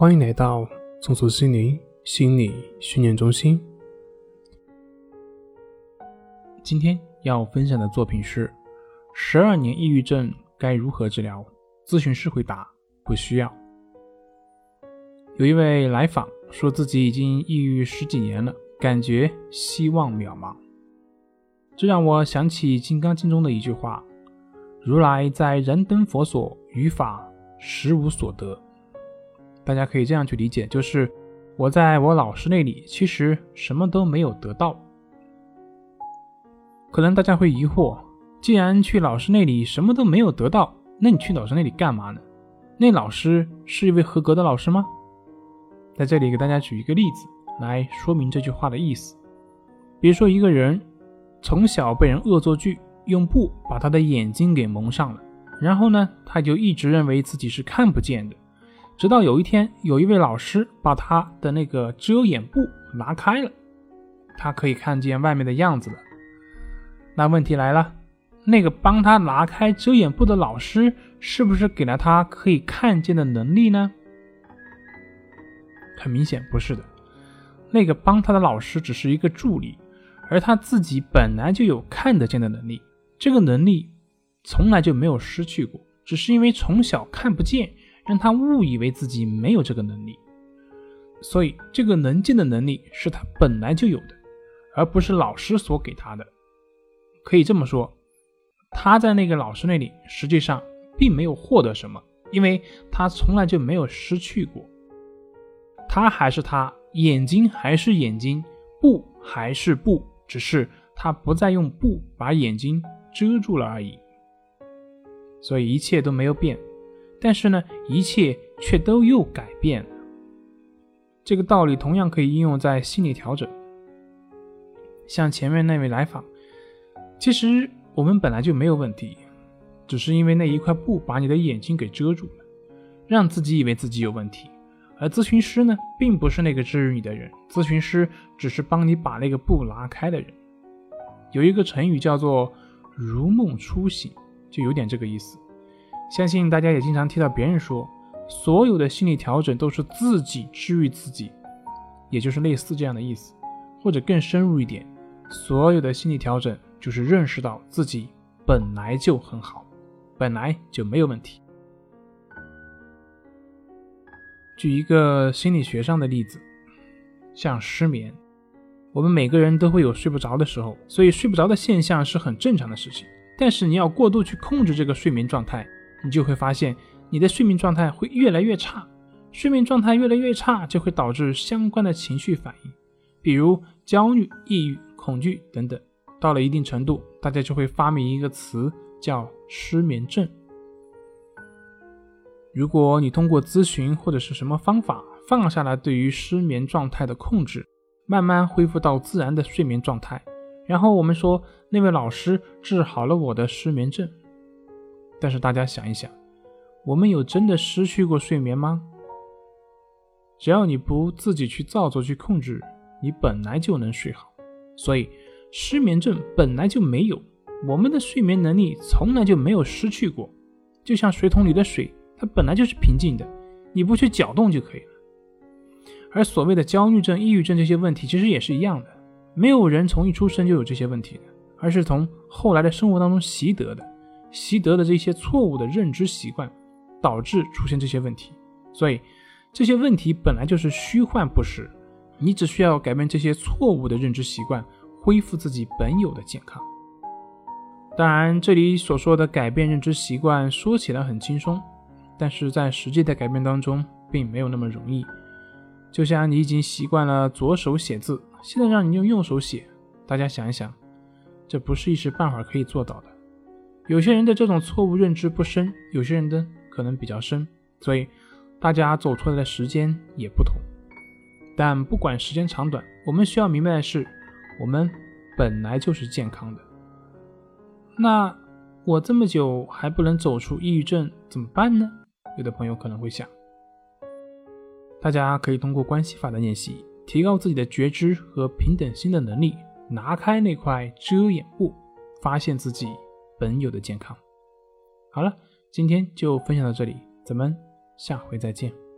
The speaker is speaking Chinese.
欢迎来到松鼠心灵心理训练中心。今天要分享的作品是：十二年抑郁症该如何治疗？咨询师回答：不需要。有一位来访说自己已经抑郁十几年了，感觉希望渺茫。这让我想起《金刚经》中的一句话：“如来在燃灯佛所，于法实无所得。”大家可以这样去理解，就是我在我老师那里其实什么都没有得到。可能大家会疑惑，既然去老师那里什么都没有得到，那你去老师那里干嘛呢？那老师是一位合格的老师吗？在这里给大家举一个例子来说明这句话的意思。比如说一个人从小被人恶作剧，用布把他的眼睛给蒙上了，然后呢，他就一直认为自己是看不见的。直到有一天，有一位老师把他的那个遮掩布拿开了，他可以看见外面的样子了。那问题来了，那个帮他拿开遮掩布的老师，是不是给了他可以看见的能力呢？很明显不是的，那个帮他的老师只是一个助理，而他自己本来就有看得见的能力，这个能力从来就没有失去过，只是因为从小看不见。让他误以为自己没有这个能力，所以这个能见的能力是他本来就有的，而不是老师所给他的。可以这么说，他在那个老师那里实际上并没有获得什么，因为他从来就没有失去过。他还是他，眼睛还是眼睛，布还是布，只是他不再用布把眼睛遮住了而已。所以一切都没有变。但是呢，一切却都又改变了。这个道理同样可以应用在心理调整。像前面那位来访，其实我们本来就没有问题，只是因为那一块布把你的眼睛给遮住了，让自己以为自己有问题。而咨询师呢，并不是那个治愈你的人，咨询师只是帮你把那个布拉开的人。有一个成语叫做“如梦初醒”，就有点这个意思。相信大家也经常听到别人说，所有的心理调整都是自己治愈自己，也就是类似这样的意思，或者更深入一点，所有的心理调整就是认识到自己本来就很好，本来就没有问题。举一个心理学上的例子，像失眠，我们每个人都会有睡不着的时候，所以睡不着的现象是很正常的事情。但是你要过度去控制这个睡眠状态。你就会发现，你的睡眠状态会越来越差，睡眠状态越来越差，就会导致相关的情绪反应，比如焦虑、抑郁、恐惧等等。到了一定程度，大家就会发明一个词叫失眠症。如果你通过咨询或者是什么方法放下了对于失眠状态的控制，慢慢恢复到自然的睡眠状态，然后我们说那位老师治好了我的失眠症。但是大家想一想，我们有真的失去过睡眠吗？只要你不自己去造作、去控制，你本来就能睡好。所以失眠症本来就没有，我们的睡眠能力从来就没有失去过。就像水桶里的水，它本来就是平静的，你不去搅动就可以了。而所谓的焦虑症、抑郁症这些问题，其实也是一样的，没有人从一出生就有这些问题的，而是从后来的生活当中习得的。习得的这些错误的认知习惯，导致出现这些问题。所以，这些问题本来就是虚幻不实。你只需要改变这些错误的认知习惯，恢复自己本有的健康。当然，这里所说的改变认知习惯，说起来很轻松，但是在实际的改变当中，并没有那么容易。就像你已经习惯了左手写字，现在让你用右手写，大家想一想，这不是一时半会儿可以做到的。有些人的这种错误认知不深，有些人的可能比较深，所以大家走出来的时间也不同。但不管时间长短，我们需要明白的是，我们本来就是健康的。那我这么久还不能走出抑郁症怎么办呢？有的朋友可能会想，大家可以通过关系法的练习，提高自己的觉知和平等心的能力，拿开那块遮掩布，发现自己。本有的健康。好了，今天就分享到这里，咱们下回再见。